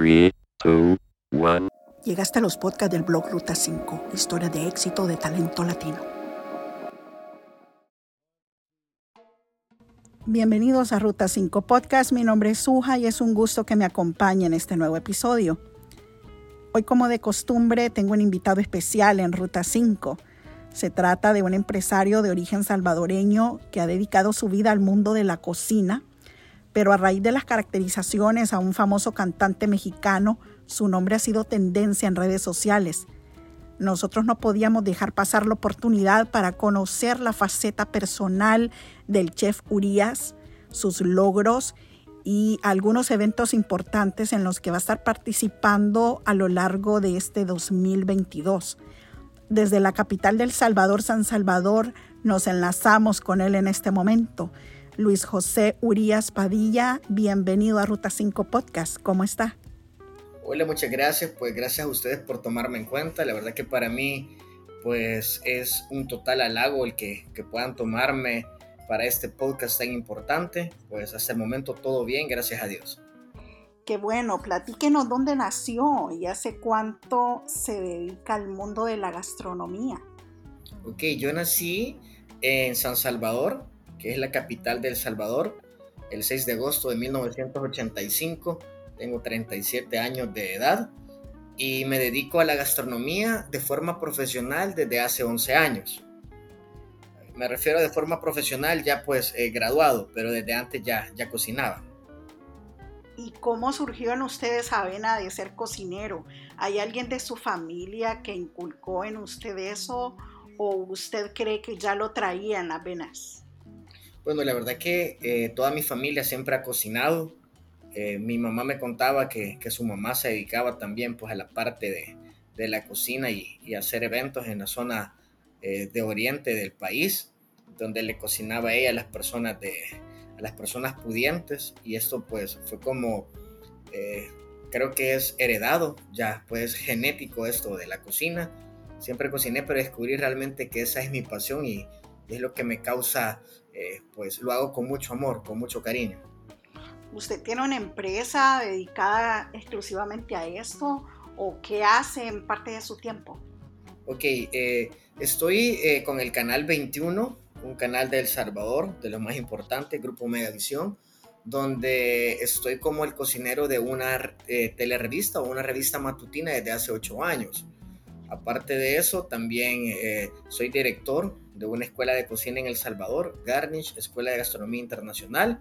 3, 2, 1. Llegaste a los podcasts del blog Ruta 5, historia de éxito de talento latino. Bienvenidos a Ruta 5 Podcast. Mi nombre es Suja y es un gusto que me acompañe en este nuevo episodio. Hoy, como de costumbre, tengo un invitado especial en Ruta 5. Se trata de un empresario de origen salvadoreño que ha dedicado su vida al mundo de la cocina, pero a raíz de las caracterizaciones a un famoso cantante mexicano, su nombre ha sido tendencia en redes sociales. Nosotros no podíamos dejar pasar la oportunidad para conocer la faceta personal del chef Urias, sus logros y algunos eventos importantes en los que va a estar participando a lo largo de este 2022. Desde la capital del Salvador, San Salvador, nos enlazamos con él en este momento. Luis José Urias Padilla, bienvenido a Ruta 5 Podcast. ¿Cómo está? Hola, muchas gracias. Pues gracias a ustedes por tomarme en cuenta. La verdad que para mí pues es un total halago el que, que puedan tomarme para este podcast tan importante. Pues hasta el momento todo bien, gracias a Dios. Qué bueno, platíquenos dónde nació y hace cuánto se dedica al mundo de la gastronomía. Ok, yo nací en San Salvador, que es la capital de El Salvador, el 6 de agosto de 1985. Tengo 37 años de edad y me dedico a la gastronomía de forma profesional desde hace 11 años. Me refiero de forma profesional ya pues eh, graduado, pero desde antes ya, ya cocinaba. ¿Y cómo surgió en ustedes esa vena de ser cocinero? ¿Hay alguien de su familia que inculcó en usted eso o usted cree que ya lo traía en las venas? Bueno, la verdad que eh, toda mi familia siempre ha cocinado. Eh, mi mamá me contaba que, que, su mamá se dedicaba también pues a la parte de, de la cocina y, hacer eventos en la zona eh, de oriente del país, donde le cocinaba ella a las personas de a las personas pudientes y esto pues fue como creo que es heredado ya pues genético esto de la cocina siempre cociné pero descubrí realmente que esa es mi pasión y es lo que me causa eh, pues lo hago con mucho amor, con mucho cariño. ¿Usted tiene una empresa dedicada exclusivamente a esto o qué hace en parte de su tiempo? Ok, eh, estoy eh, con el canal 21, un canal de El Salvador, de los más importantes, Grupo Megavisión, donde estoy como el cocinero de una telerevista o una revista matutina desde hace ocho años. Aparte de eso, también soy director de una escuela de cocina en El Salvador, Garnish, Escuela de Gastronomía Internacional,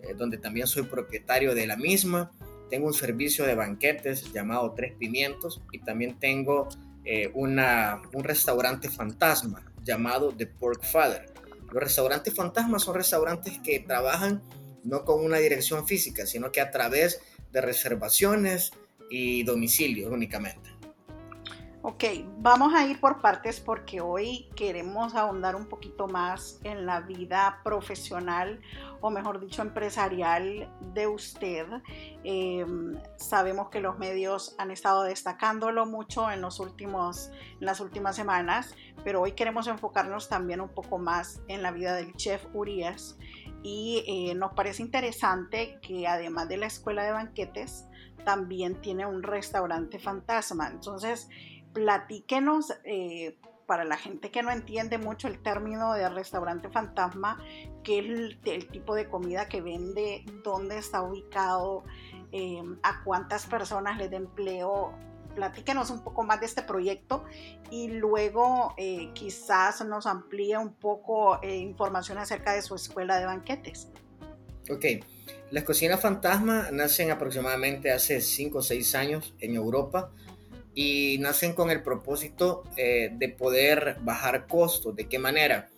eh, donde también soy propietario de la misma. Tengo un servicio de banquetes llamado Tres Pimientos y también tengo eh, una, un restaurante fantasma llamado The Pork Father. Los restaurantes fantasmas son restaurantes que trabajan no con una dirección física, sino que a través de reservaciones y domicilios únicamente. Ok, vamos a ir por partes porque hoy queremos ahondar un poquito más en la vida profesional o mejor dicho empresarial de usted. Em, sabemos que los medios han estado destacándolo mucho en, los últimos, en las últimas semanas, pero hoy queremos enfocarnos también un poco más en la vida del chef Urias y eh, nos parece interesante que además de la escuela de banquetes, también tiene un restaurante fantasma. Entonces, platíquenos, eh, para la gente que no entiende mucho el término de restaurante fantasma, qué es el, tipo de comida que vende, dónde está ubicado, eh, a cuántas personas le da empleo. Platíquenos un poco más de este proyecto y luego eh, quizás nos amplíe un poco información acerca de su escuela de banquetes. Ok, las cocinas fantasma nacen aproximadamente hace 5 o 6 años en Europa y nacen con el propósito eh, de poder bajar costos. ¿De qué manera?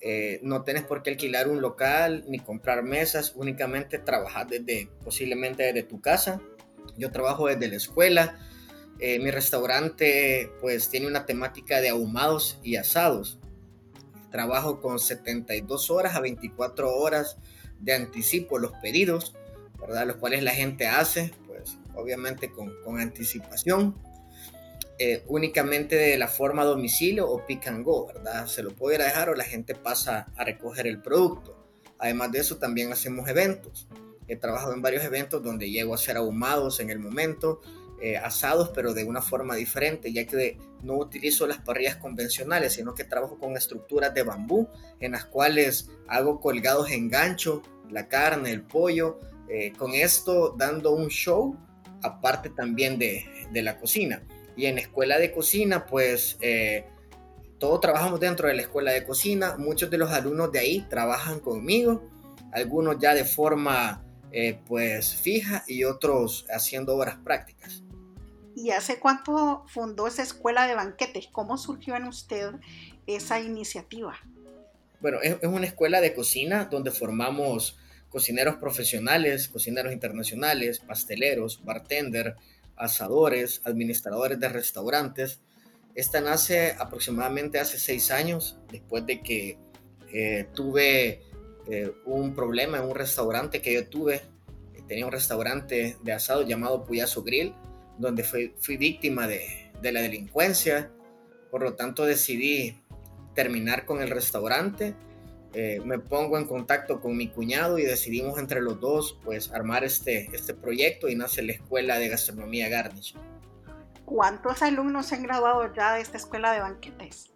Eh, no tienes por qué alquilar un local ni comprar mesas, únicamente trabajar desde posiblemente desde tu casa. Yo trabajo desde la escuela. Eh, mi restaurante pues tiene una temática de ahumados y asados. Trabajo con 72 horas a 24 horas de anticipo los pedidos, ¿verdad? Los cuales la gente hace, pues obviamente con, con anticipación eh, únicamente de la forma domicilio o pick and go, ¿verdad? Se lo puede dejar o la gente pasa a recoger el producto. Además de eso, también hacemos eventos. He trabajado en varios eventos donde llego a ser ahumados en el momento, eh, asados, pero de una forma diferente, ya que no utilizo las parrillas convencionales, sino que trabajo con estructuras de bambú, en las cuales hago colgados en gancho, la carne, el pollo, eh, con esto dando un show, aparte también de, la cocina. Y en escuela de cocina, pues eh, todos trabajamos dentro de la escuela de cocina, muchos de los alumnos de ahí trabajan conmigo, algunos ya de forma eh, pues fija y otros haciendo horas prácticas. ¿Y hace cuánto fundó esa escuela de banquetes? ¿Cómo surgió en usted esa iniciativa? Bueno, es, es una escuela de cocina donde formamos cocineros profesionales, cocineros internacionales, pasteleros, bartender, asadores, administradores de restaurantes. Esta nace aproximadamente hace seis años, después de que eh, tuve eh, un problema en un restaurante que yo tuve. Tenía un restaurante de asado llamado Puyazo Grill, donde fui, víctima de la delincuencia. Por lo tanto, decidí terminar con el restaurante. Eh, me pongo en contacto con mi cuñado y decidimos entre los dos pues armar este, este proyecto y nace la Escuela de Gastronomía Garnish. ¿Cuántos alumnos se han graduado ya de esta escuela de banquetes?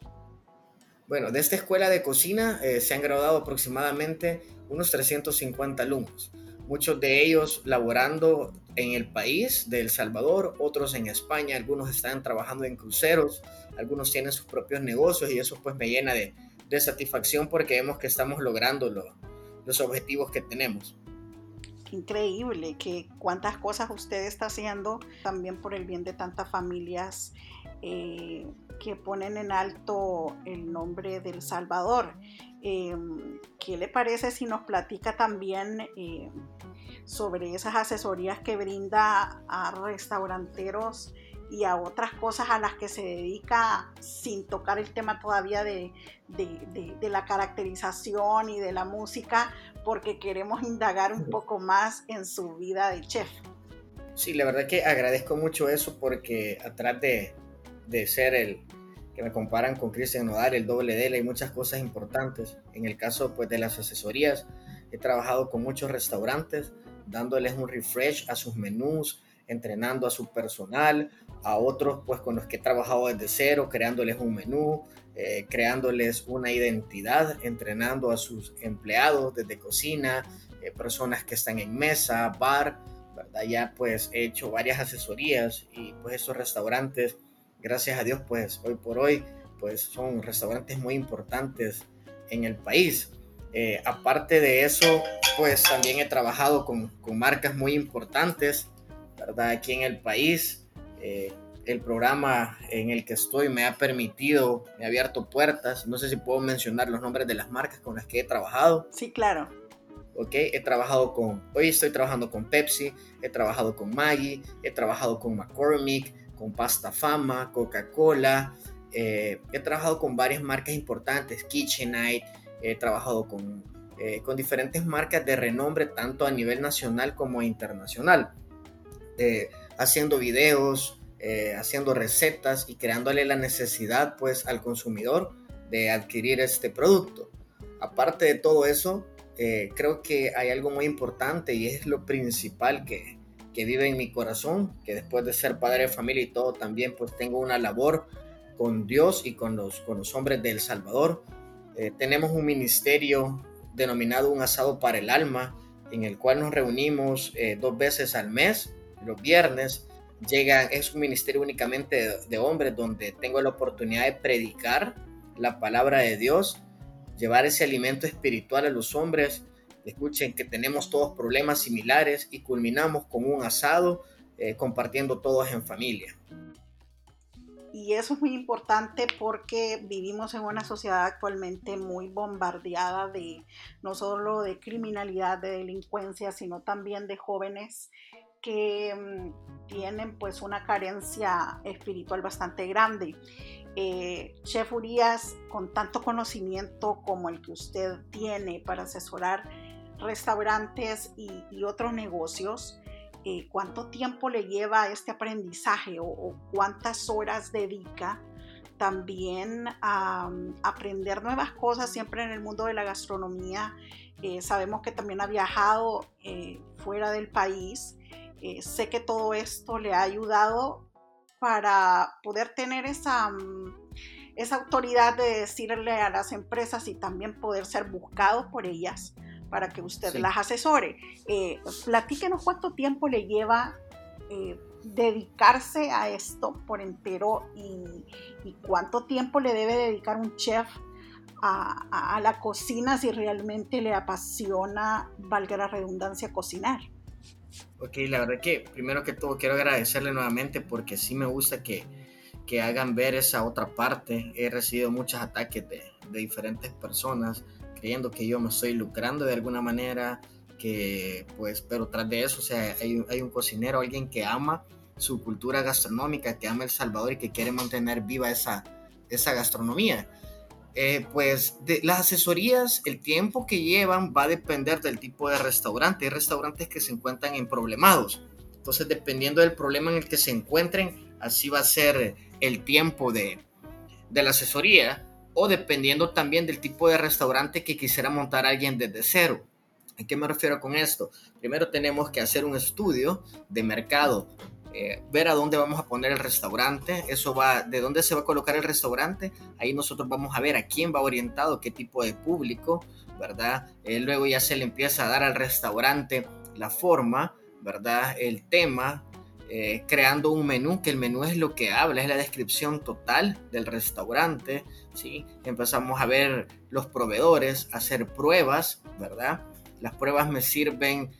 Bueno, de esta escuela de cocina eh, se han graduado aproximadamente unos 350 alumnos, muchos de ellos laborando en el país de El Salvador, otros en España, algunos están trabajando en cruceros, algunos tienen sus propios negocios y eso pues me llena de, de satisfacción porque vemos que estamos logrando lo, los objetivos que tenemos. Increíble que cuántas cosas usted está haciendo también por el bien de tantas familias eh, que ponen en alto el nombre del Salvador. Eh, ¿Qué le parece si nos platica también eh, sobre esas asesorías que brinda a restauranteros y a otras cosas a las que se dedica sin tocar el tema todavía de, de, de, la caracterización y de la música, porque queremos indagar un poco más en su vida de chef. Sí, la verdad que agradezco mucho eso porque atrás de, de ser el que me comparan con Cristian Nodal, el doble D, hay muchas cosas importantes. En el caso pues, de las asesorías, he trabajado con muchos restaurantes, dándoles un refresh a sus menús, entrenando a su personal, a otros pues con los que he trabajado desde cero, creándoles un menú, eh, creándoles una identidad, entrenando a sus empleados desde cocina, eh, personas que están en mesa, bar, ¿verdad? Ya pues he hecho varias asesorías y pues esos restaurantes gracias a Dios, pues hoy por hoy, pues son restaurantes muy importantes en el país. Eh, aparte de eso, pues también he trabajado con, con, marcas muy importantes, ¿verdad? Aquí en el país. Eh, el programa en el que estoy me ha permitido, me ha abierto puertas. No sé si puedo mencionar los nombres de las marcas con las que he trabajado. Sí, claro. Ok, he trabajado con, hoy estoy trabajando con Pepsi, he trabajado con Maggie, he trabajado con McCormick, con Pasta Fama, Coca-Cola. Eh, he trabajado con varias marcas importantes, KitchenAid, he trabajado con, eh, con diferentes marcas de renombre tanto a nivel nacional como internacional, eh, haciendo videos, haciendo recetas y creándole la necesidad pues al consumidor de adquirir este producto. Aparte de todo eso, creo que hay algo muy importante y es lo principal que, que vive en mi corazón, que después de ser padre de familia y todo, también pues tengo una labor con Dios y con los, con los hombres de El Salvador. Eh, tenemos un ministerio denominado Un Asado para el Alma, en el cual nos reunimos eh, dos veces al mes, los viernes. Llegan, es un ministerio únicamente de, de hombres donde tengo la oportunidad de predicar la palabra de Dios, llevar ese alimento espiritual a los hombres escuchen que tenemos todos problemas similares y culminamos con un asado eh, compartiendo todos en familia. Y eso es muy importante porque vivimos en una sociedad actualmente muy bombardeada de no solo de criminalidad, de delincuencia, sino también de jóvenes que mm, tienen pues una carencia espiritual bastante grande. Eh, Chef Urias, con tanto conocimiento como el que usted tiene para asesorar restaurantes y, otros negocios, eh, ¿cuánto tiempo le lleva este aprendizaje o, cuántas horas dedica también a, aprender nuevas cosas siempre en el mundo de la gastronomía. Eh, sabemos que también ha viajado eh, fuera del país. Sé que todo esto le ha ayudado para poder tener esa, mm, esa autoridad de decirle a las empresas y también poder ser buscado por ellas para que usted las asesore. platíquenos cuánto tiempo le lleva dedicarse a esto por entero y, cuánto tiempo le debe dedicar un chef a, la cocina si realmente le apasiona, valga la redundancia, cocinar. Ok, la verdad que primero que todo quiero agradecerle nuevamente porque sí me gusta que, que hagan ver esa otra parte. He recibido muchos ataques de, de diferentes personas creyendo que yo me estoy lucrando de alguna manera, que pues, pero tras de eso, o sea, hay, hay un cocinero, alguien que ama su cultura gastronómica, que ama El Salvador y que quiere mantener viva esa, esa gastronomía. Eh, pues de, las asesorías, el tiempo que llevan va a depender del tipo de restaurante. Hay restaurantes que se encuentran en problemados. Entonces, dependiendo del problema en el que se encuentren, así va a ser el tiempo de, de la asesoría. O dependiendo también del tipo de restaurante que quisiera montar alguien desde cero. ¿A qué me refiero con esto? Primero tenemos que hacer un estudio de mercado eh, ver a dónde vamos a poner el restaurante, eso va, de dónde se va a colocar el restaurante, ahí nosotros vamos a ver a quién va orientado, qué tipo de público, ¿verdad? Eh, luego ya se le empieza a dar al restaurante la forma, ¿verdad? El tema, eh, creando un menú, que el menú es lo que habla, es la descripción total del restaurante, ¿sí? Empezamos a ver los proveedores, hacer pruebas, ¿verdad? Las pruebas me sirven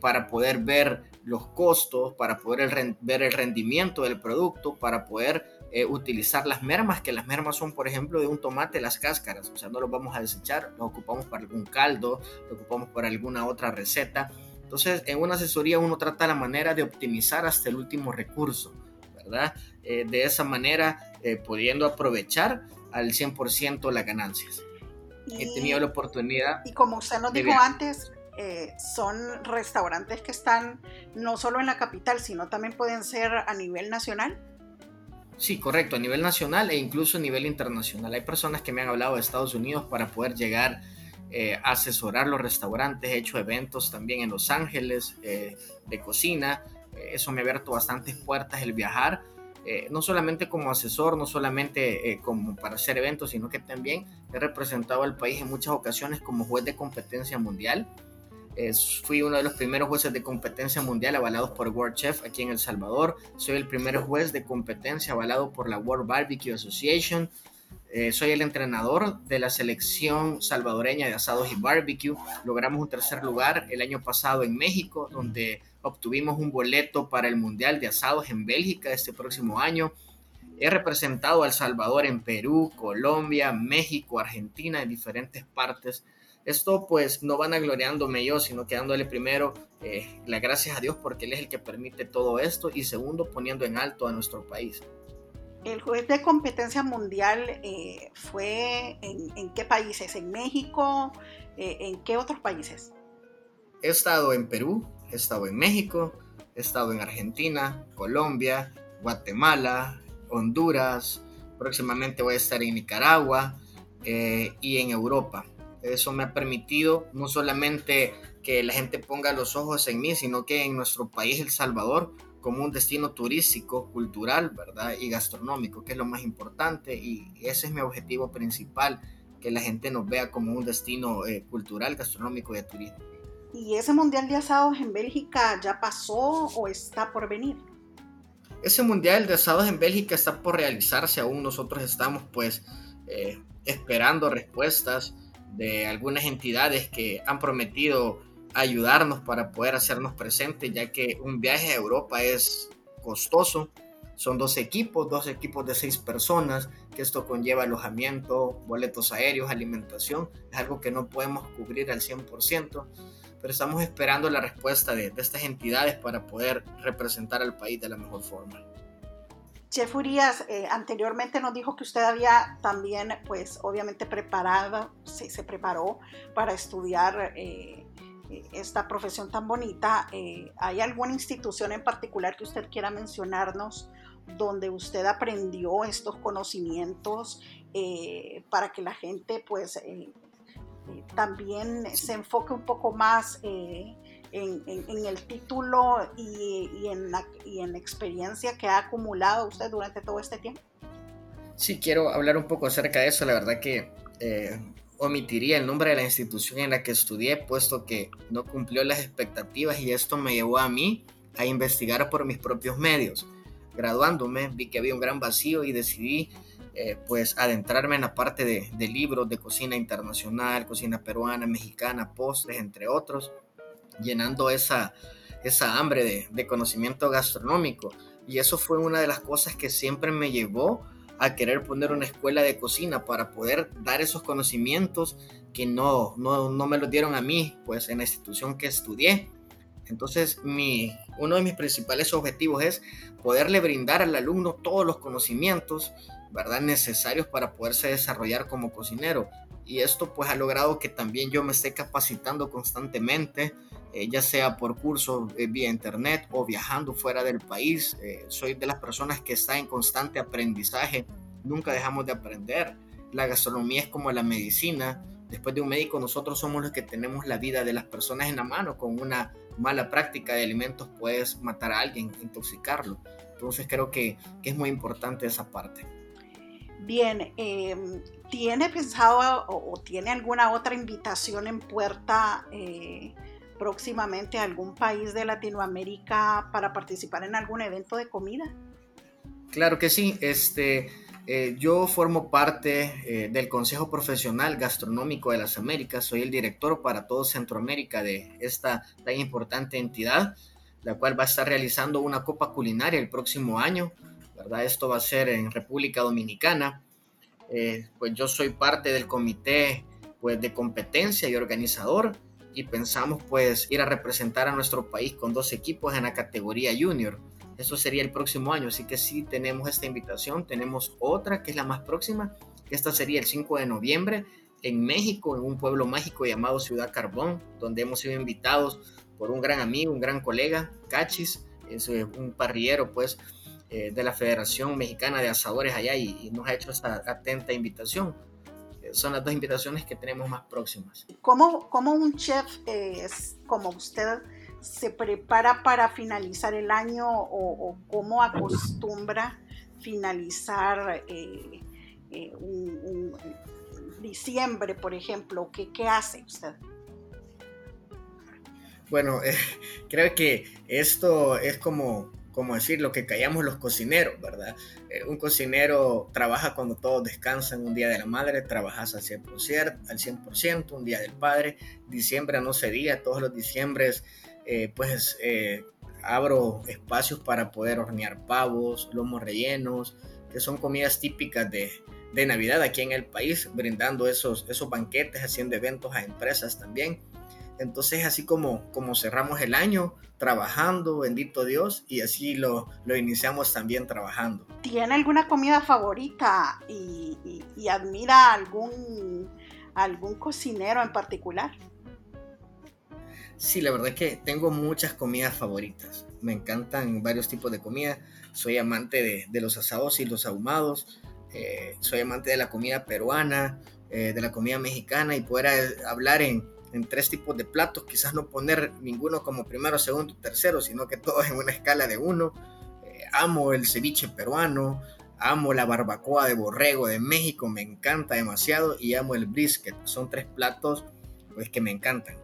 para poder ver los costos, para poder ver el rendimiento del producto, para poder eh, utilizar las mermas, que las mermas son, por ejemplo, de un tomate, las cáscaras, o sea, no los vamos a desechar, los ocupamos para algún caldo, lo ocupamos para alguna otra receta. Entonces, en una asesoría uno trata la manera de optimizar hasta el último recurso, ¿verdad? Eh, de esa manera, eh, pudiendo aprovechar al 100% las ganancias. He tenido la oportunidad. Y como usted nos dijo antes, eh, son restaurantes que están no solo en la capital, sino también pueden ser a nivel nacional. Sí, correcto, a nivel nacional e incluso a nivel internacional. Hay personas que me han hablado de Estados Unidos para poder llegar eh, a asesorar los restaurantes. He hecho eventos también en Los Ángeles eh, de cocina. eso me ha abierto bastantes puertas el viajar. no solamente como asesor, no solamente como para hacer eventos, sino que también he representado al país en muchas ocasiones como juez de competencia mundial fui uno de los primeros jueces de competencia mundial avalados por World Chef aquí en El Salvador. Soy el primer juez de competencia avalado por la World Barbecue Association. Eh, soy el entrenador de la selección salvadoreña de asados y barbecue. Logramos un tercer lugar el año pasado en México, donde obtuvimos un boleto para el Mundial de Asados en Bélgica este próximo año. He representado a El Salvador en Perú, Colombia, México, Argentina, en diferentes partes esto pues no van gloriándome yo, sino que dándole primero eh, las gracias a Dios porque Él es el que permite todo esto y segundo poniendo en alto a nuestro país. El juez de competencia mundial eh, fue en, qué países? ¿En México? Eh, ¿En qué otros países? He estado en Perú, he estado en México, he estado en Argentina, Colombia, Guatemala, Honduras, próximamente voy a estar en Nicaragua y en Europa. Eso me ha permitido no solamente que la gente ponga los ojos en mí, sino que en nuestro país, El Salvador, como un destino turístico, cultural, ¿verdad? Y gastronómico, que es lo más importante. Y ese es mi objetivo principal, que la gente nos vea como un destino eh, cultural, gastronómico y de turismo. ¿Y ese Mundial de Asados en Bélgica ya pasó o está por venir? Ese Mundial de Asados en Bélgica está por realizarse, aún nosotros estamos pues eh, esperando respuestas de algunas entidades que han prometido ayudarnos para poder hacernos presentes, ya que un viaje a Europa es costoso. Son dos equipos, dos equipos de seis personas, que esto conlleva alojamiento, boletos aéreos, alimentación. Es algo que no podemos cubrir al 100%, pero estamos esperando la respuesta de, de estas entidades para poder representar al país de la mejor forma. Chef Urias, eh, anteriormente nos dijo que usted había también, pues obviamente preparado, se, se preparó para estudiar eh, esta profesión tan bonita. Eh, ¿Hay alguna institución en particular que usted quiera mencionarnos donde usted aprendió estos conocimientos eh, para que la gente pues eh, eh, también se enfoque un poco más en, el título y, en la, y en la experiencia que ha acumulado usted durante todo este tiempo? Sí, quiero hablar un poco acerca de eso. La verdad que omitiría el nombre de la institución en la que estudié, puesto que no cumplió las expectativas y esto me llevó a mí a investigar por mis propios medios. Graduándome vi que había un gran vacío y decidí eh, pues adentrarme en la parte de, libros de cocina internacional, cocina peruana, mexicana, postres, entre otros, llenando esa, esa hambre de, de conocimiento gastronómico. Y eso fue una de las cosas que siempre me llevó a querer poner una escuela de cocina para poder dar esos conocimientos que no, no, no me los dieron a mí, pues en la institución que estudié. Entonces, mi, uno de mis principales objetivos es poderle brindar al alumno todos los conocimientos, ¿verdad?, necesarios para poderse desarrollar como cocinero. Y esto pues ha logrado que también yo me esté capacitando constantemente, eh, ya sea por cursos eh, vía internet o viajando fuera del país. Eh, soy de las personas que está en constante aprendizaje, nunca dejamos de aprender. La gastronomía es como la medicina. Después de un médico, nosotros somos los que tenemos la vida de las personas en la mano. Con una mala práctica de alimentos puedes matar a alguien, intoxicarlo. Entonces creo que, es muy importante esa parte. Bien, em, ¿tiene pensado o, tiene alguna otra invitación en puerta eh, próximamente a algún país de Latinoamérica para participar en algún evento de comida? Claro que sí. Este, eh, yo formo parte eh, del Consejo Profesional Gastronómico de las Américas. Soy el director para todo Centroamérica de esta tan importante entidad, la cual va a estar realizando una copa culinaria el próximo año ¿verdad? Esto va a ser en República Dominicana. Eh, pues yo soy parte del comité pues, de competencia y organizador y pensamos pues ir a representar a nuestro país con dos equipos en la categoría junior. Eso sería el próximo año, así que sí tenemos esta invitación. Tenemos otra que es la más próxima. Esta sería el 5 de noviembre en México, en un pueblo mágico llamado Ciudad Carbón, donde hemos sido invitados por un gran amigo, un gran colega, Cachis, es un parrillero pues eh, de la Federación Mexicana de Asadores allá y, nos ha hecho esta atenta invitación. Eh, son las dos invitaciones que tenemos más próximas. ¿Cómo, cómo un chef es como usted se prepara para finalizar el año o, cómo acostumbra finalizar eh, un, diciembre, por ejemplo? ¿Qué, qué hace usted? Bueno, creo que esto es como como decir, lo que callamos los cocineros, ¿verdad? Eh, un cocinero trabaja cuando todos descansan, un día de la madre, trabajas al 100%, al 100% un día del padre, diciembre no sería, todos los diciembres, eh, pues eh, abro espacios para poder hornear pavos, lomos rellenos, que son comidas típicas de, de Navidad aquí en el país, brindando esos, esos banquetes, haciendo eventos a empresas también. Entonces, así como, como cerramos el año trabajando, bendito Dios, y así lo, lo iniciamos también trabajando. ¿Tiene alguna comida favorita y, admira algún, algún cocinero en particular? Sí, la verdad es que tengo muchas comidas favoritas. Me encantan varios tipos de comida. Soy amante de, los asados y los ahumados. Eh, soy amante de la comida peruana, eh, de la comida mexicana y poder hablar en, en tres tipos de platos, quizás no poner ninguno como primero, segundo, tercero, sino que todos en una escala de uno. Eh, amo el ceviche peruano, amo la barbacoa de borrego de México, me encanta demasiado, y amo el brisket. Son tres platos pues, que me encantan.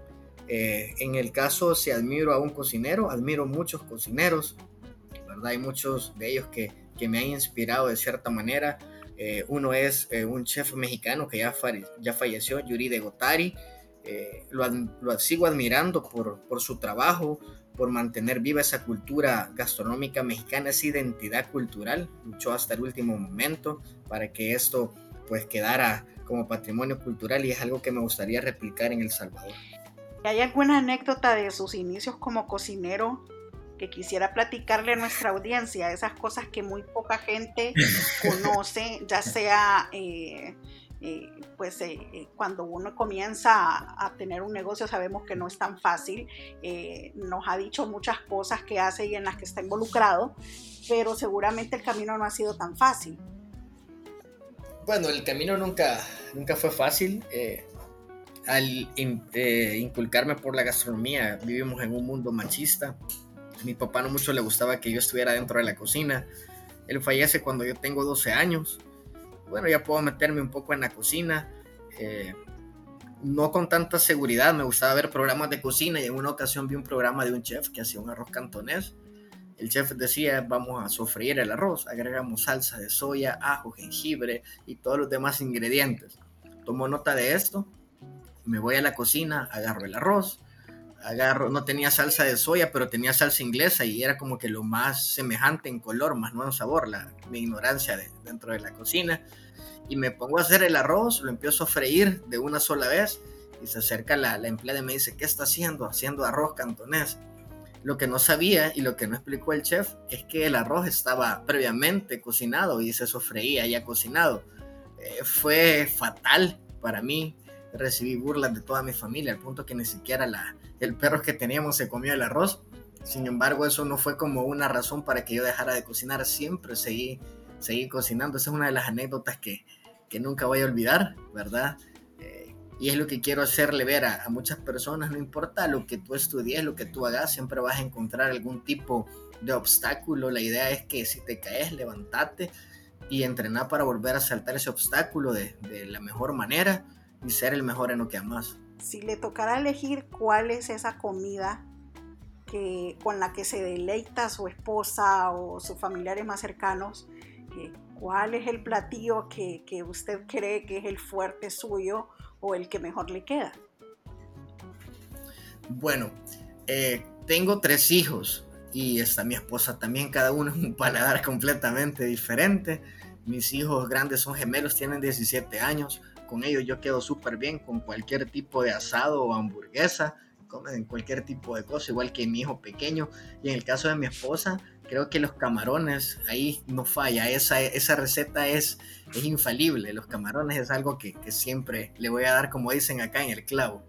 Eh, en el caso, si admiro a un cocinero, admiro muchos cocineros, ¿verdad? Hay muchos de ellos que, que me han inspirado de cierta manera. Eh, uno es un chef mexicano que ya, ya falleció, Yuri de Gotari. Eh, lo, sigo admirando por, por, su trabajo, por mantener viva esa cultura gastronómica mexicana, esa identidad cultural. Luchó hasta el último momento para que esto pues quedara como patrimonio cultural y es algo que me gustaría replicar en El Salvador. ¿Hay alguna anécdota de sus inicios como cocinero que quisiera platicarle a nuestra audiencia? Esas cosas que muy poca gente conoce, ya sea... Eh, eh, pues eh, eh, cuando uno comienza a, tener un negocio sabemos que no es tan fácil. nos ha dicho muchas cosas que hace y en las que está involucrado. pero seguramente el camino no ha sido tan fácil. Bueno, el camino nunca, nunca fue fácil. Eh, al eh, inculcarme por la gastronomía, vivimos en un mundo machista. A mi papá no mucho le gustaba que yo estuviera dentro de la cocina. Él fallece cuando yo tengo 12 años. Bueno, ya puedo meterme un poco en la cocina. Eh, no con tanta seguridad, me gustaba ver programas de cocina y en una ocasión vi un programa de un chef que hacía un arroz cantonés. El chef decía, vamos a sofreír el arroz, agregamos salsa de soya, ajo, jengibre y todos los demás ingredientes. Tomo nota de esto, me voy a la cocina, agarro el arroz, agarro, no tenía salsa de soya, pero tenía salsa inglesa y era como que lo más semejante en color, más no en sabor, la, mi ignorancia de, dentro de la cocina y me pongo a hacer el arroz, lo empiezo a freír de una sola vez y se acerca la, la empleada y me dice, ¿qué está haciendo? Haciendo arroz cantonés. Lo que no sabía y lo que no explicó el chef es que el arroz estaba previamente cocinado y se sofreía ya cocinado. Eh, fue fatal para mí. Recibí burlas de toda mi familia, al punto que ni siquiera la, el perro que teníamos se comió el arroz. Sin embargo, eso no fue como una razón para que yo dejara de cocinar. Siempre seguí, seguí cocinando. Esa es una de las anécdotas que, que nunca voy a olvidar, ¿verdad? Eh, y es lo que quiero hacerle ver a, muchas personas, no importa lo que tú estudies, lo que tú hagas, siempre vas a encontrar algún tipo de obstáculo. La idea es que si te caes, levantate y entrenar para volver a saltar ese obstáculo de, de la mejor manera y ser el mejor en lo que amas. Si le tocara elegir cuál es esa comida que, con la que se deleita su esposa o sus familiares más cercanos, eh, ¿Cuál es el platillo que, usted cree que es el fuerte suyo o el que mejor le queda? Bueno, eh, tengo tres hijos y está mi esposa también, cada uno es un paladar completamente diferente. Mis hijos grandes son gemelos, tienen 17 años. Con ellos yo quedo súper bien con cualquier tipo de asado o hamburguesa, comen cualquier tipo de cosa, igual que mi hijo pequeño. Y en el caso de mi esposa, creo que los camarones, ahí no falla, esa, esa receta es, es infalible, los camarones es algo que, que, siempre le voy a dar, como dicen acá, en el clavo.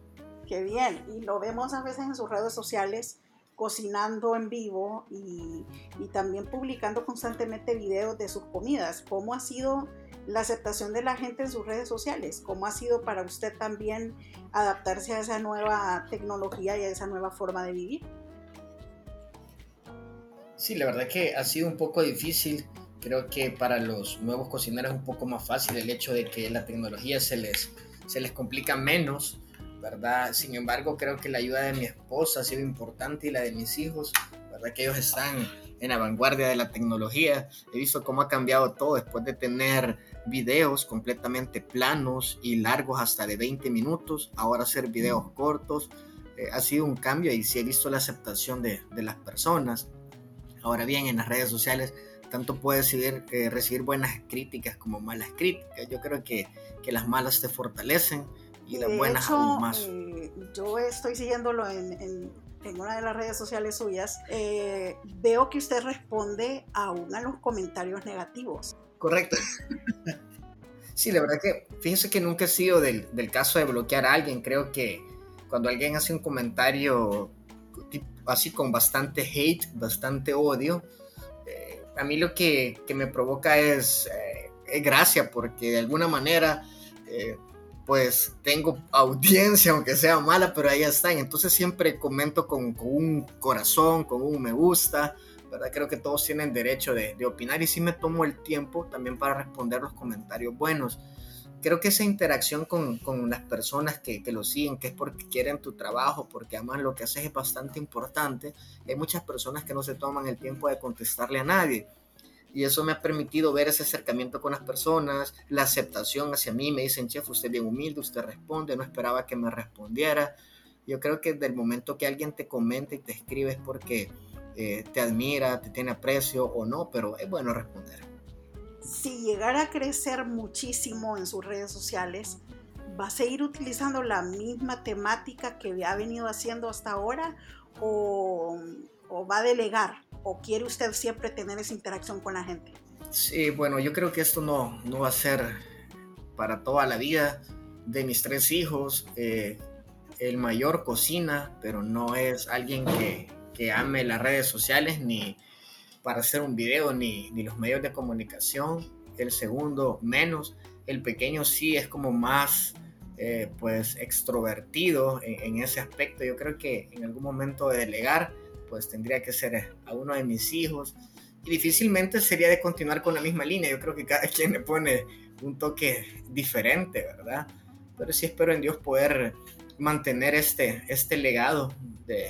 Qué bien, y lo vemos a veces en sus redes sociales cocinando en vivo y, y también publicando constantemente videos de sus comidas. ¿Cómo ha sido la aceptación de la gente en sus redes sociales? ¿Cómo ha sido para usted también adaptarse a esa nueva tecnología y a esa nueva forma de vivir? Sí, la verdad que ha sido un poco difícil. Creo que para los nuevos cocineros es un poco más fácil el hecho de que la tecnología se les, se les complica menos, ¿verdad? Sin embargo, creo que la ayuda de mi esposa ha sido importante y la de mis hijos, ¿verdad? Que ellos están en la vanguardia de la tecnología. He visto cómo ha cambiado todo después de tener videos completamente planos y largos hasta de 20 minutos, ahora hacer videos cortos. Eh, ha sido un cambio y sí he visto la aceptación de, de las personas. Ahora bien, en las redes sociales tanto puedes recibir, eh, recibir buenas críticas como malas críticas. Yo creo que, que las malas te fortalecen y las buenas aún más. Eh, yo estoy siguiéndolo en, en, en, una de las redes sociales suyas. Eh, veo que usted responde aún a los comentarios negativos. Correcto. sí, la verdad que fíjense que nunca he sido del, del caso de bloquear a alguien. Creo que cuando alguien hace un comentario así con bastante hate, bastante odio. Eh, a mí lo que, que me provoca es, eh, es, gracia, porque de alguna manera, pues tengo audiencia, aunque sea mala, pero ahí están. Entonces siempre comento con, con un corazón, con un me gusta. ¿verdad? Creo que todos tienen derecho de, opinar y sí me tomo el tiempo también para responder los comentarios buenos creo que esa interacción con, con las personas que, que, lo siguen, que es porque quieren tu trabajo, porque aman lo que haces, es bastante importante. Hay muchas personas que no se toman el tiempo de contestarle a nadie. Y eso me ha permitido ver ese acercamiento con las personas, la aceptación hacia mí. Me dicen, chef, usted es bien humilde, usted responde, no esperaba que me respondiera. Yo creo que desde el momento que alguien te comenta y te escribe es porque eh, te admira, te tiene aprecio o no, pero es bueno responder si llegara a crecer muchísimo en sus redes sociales, ¿va a seguir utilizando la misma temática que ha venido haciendo hasta ahora o, va a delegar? ¿O quiere usted siempre tener esa interacción con la gente? Sí, bueno, yo creo que esto no, no va a ser para toda la vida de mis tres hijos. Eh, el mayor cocina, pero no es alguien que, que ame las redes sociales ni, para hacer un video ni, ni los medios de comunicación, el segundo menos, el pequeño sí es como más eh, pues extrovertido en, ese aspecto. Yo creo que en algún momento de delegar pues tendría que ser a uno de mis hijos y difícilmente sería de continuar con la misma línea. Yo creo que cada quien le pone un toque diferente, ¿verdad? Pero sí espero en Dios poder mantener este, este legado de,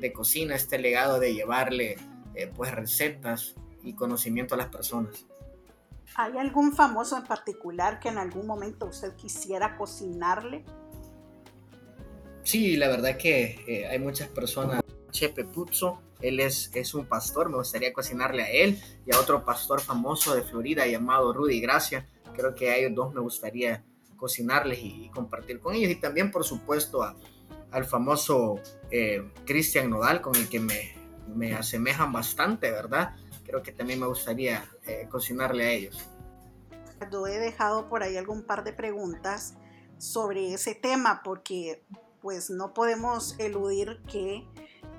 de cocina, este legado de llevarle eh, pues recetas y conocimiento a las personas. ¿Hay algún famoso en particular que en algún momento usted quisiera cocinarle? Sí, la verdad que eh, hay muchas personas. Chepe Puzzo, él es, es un pastor, me gustaría cocinarle a él y a otro pastor famoso de Florida llamado Rudy Gracia. Creo que a ellos dos me gustaría cocinarles y, compartir con ellos. Y también, por supuesto, al famoso eh, Cristian Nodal, con el que me, me asemejan bastante, ¿verdad? Creo que también me gustaría eh, cocinarle a ellos. Yo he dejado por ahí algún par de preguntas sobre ese tema porque pues no podemos eludir que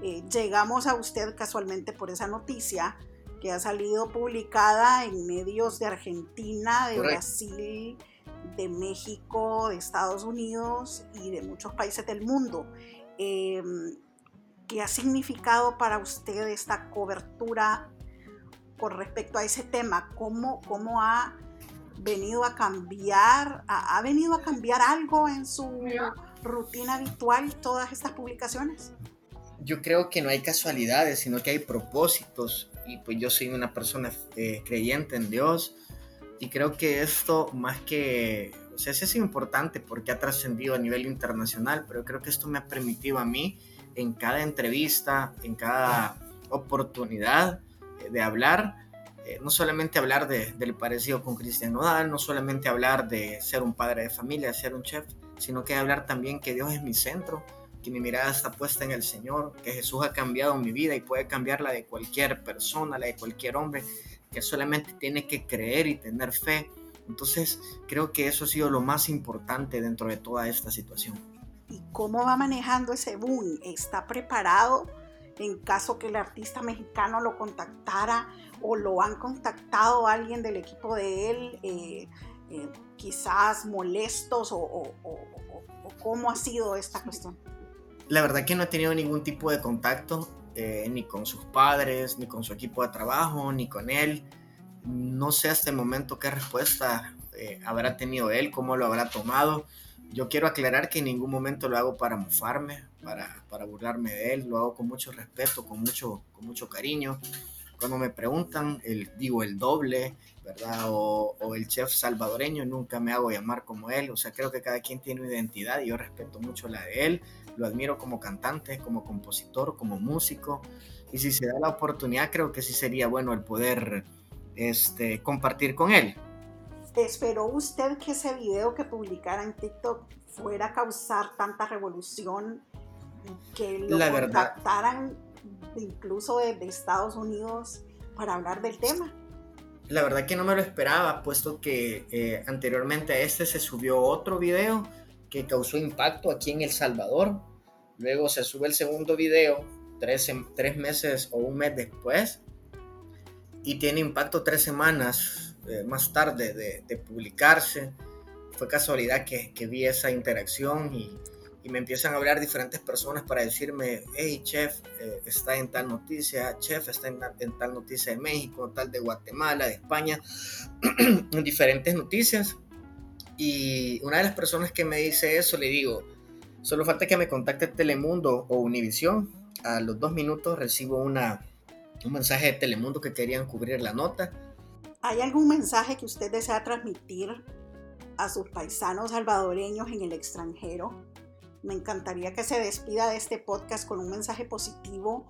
eh, llegamos a usted casualmente por esa noticia que ha salido publicada en medios de Argentina, de Brasil, de México, de Estados Unidos y de muchos países del mundo. Em, ¿Qué ha significado para usted esta cobertura con respecto a ese tema? ¿Cómo, cómo ha venido a cambiar, ha, venido a cambiar algo en su rutina habitual todas estas publicaciones? Yo creo que no hay casualidades, sino que hay propósitos. Y pues yo soy una persona eh, creyente en Dios. Y creo que esto, más que, o sea, es importante porque ha trascendido a nivel internacional, pero creo que esto me ha permitido a mí en cada entrevista, en cada oportunidad eh, de hablar, eh, no solamente hablar de, del parecido con Cristian Nodal, no solamente hablar de ser un padre de familia, de ser un chef, sino que hablar también que Dios es mi centro, que mi mirada está puesta en el Señor, que Jesús ha cambiado mi vida y puede cambiar la de cualquier persona, la de cualquier hombre, que solamente tiene que creer y tener fe. Entonces creo que eso ha sido lo más importante dentro de toda esta situación y cómo va manejando ese boom. ¿Está preparado en caso que el artista mexicano lo contactara o lo han contactado alguien del equipo de él, eh, eh, quizás molestos o, cómo ha sido esta cuestión? La verdad que no he tenido ningún tipo de contacto, eh, ni con sus padres, ni con su equipo de trabajo, ni con él. No sé hasta el momento qué respuesta habrá tenido él, cómo lo habrá tomado yo quiero aclarar que en ningún momento lo hago para mofarme, para, para burlarme de él, lo hago con mucho respeto, con mucho, con mucho cariño. Cuando me preguntan, el, digo el doble, ¿verdad? O, o, el chef salvadoreño, nunca me hago llamar como él. O sea, creo que cada quien tiene una identidad y yo respeto mucho la de él. Lo admiro como cantante, como compositor, como músico. Y si se da la oportunidad, creo que sí sería bueno el poder este, compartir con él. ¿Esperó usted que ese video que publicara en TikTok fuera a causar tanta revolución que lo la contactaran incluso desde Estados Unidos para hablar del tema? La verdad que no me lo esperaba, puesto que eh, anteriormente a este se subió otro video que causó impacto aquí en El Salvador. Luego se sube el segundo video tres, tres meses o un mes después y tiene impacto tres semanas eh, más tarde de, publicarse. Fue casualidad que, que vi esa interacción y, y, me empiezan a hablar diferentes personas para decirme, hey, chef, eh, está en tal noticia, chef, está en, en, tal noticia de México, tal de Guatemala, de España, en diferentes noticias. Y una de las personas que me dice eso, le digo, solo falta que me contacte Telemundo o Univisión. A los dos minutos recibo una, un mensaje de Telemundo que querían cubrir la nota ¿Hay algún mensaje que usted desea transmitir a sus paisanos salvadoreños en el extranjero? Me encantaría que se despida de este podcast con un mensaje positivo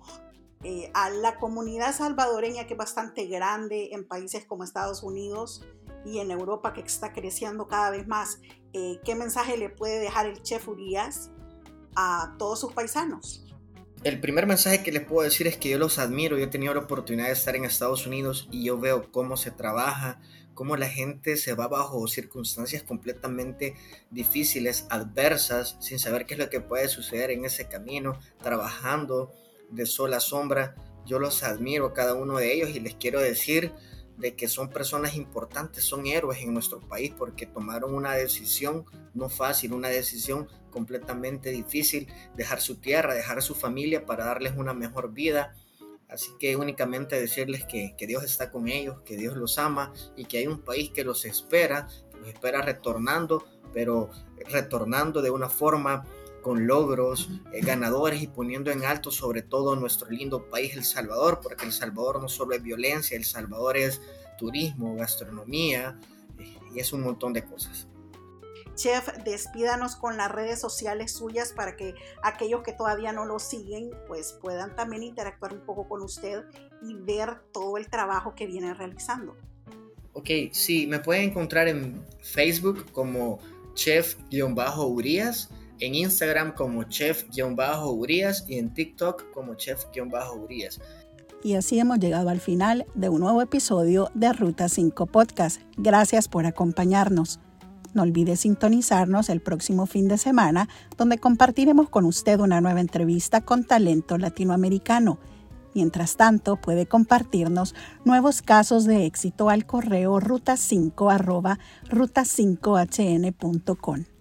eh, a la comunidad salvadoreña que es bastante grande en países como Estados Unidos y en Europa que está creciendo cada vez más. Eh, ¿Qué mensaje le puede dejar el chef Urias a todos sus paisanos? El primer mensaje que les puedo decir es que yo los admiro. Yo he tenido la oportunidad de estar en Estados Unidos y yo veo cómo se trabaja, cómo la gente se va bajo circunstancias completamente difíciles, adversas, sin saber qué es lo que puede suceder en ese camino, trabajando de sol a sombra. yo los admiro cada uno de ellos y les quiero decir de que son personas importantes, son héroes en nuestro país porque tomaron una decisión no fácil, una decisión completamente difícil, dejar su tierra, dejar su familia para darles una mejor vida. Así que únicamente decirles que, que Dios está con ellos, que Dios los ama y que hay un país que los espera, los espera retornando, pero retornando de una forma con logros eh, ganadores y poniendo en alto sobre todo nuestro lindo país El Salvador, porque El Salvador no solo es violencia, El Salvador es turismo, gastronomía eh, y es un montón de cosas. Chef, despídanos con las redes sociales suyas para que aquellos que todavía no lo siguen pues puedan también interactuar un poco con usted y ver todo el trabajo que viene realizando. Ok, sí, me pueden encontrar en Facebook como chef-urias en Instagram como chef-urias y en TikTok como chef-urias. Y así hemos llegado al final de un nuevo episodio de Ruta 5 Podcast. Gracias por acompañarnos. No olvide sintonizarnos el próximo fin de semana, donde compartiremos con usted una nueva entrevista con talento latinoamericano. Mientras tanto, puede compartirnos nuevos casos de éxito al correo ruta5 ruta5hn.com.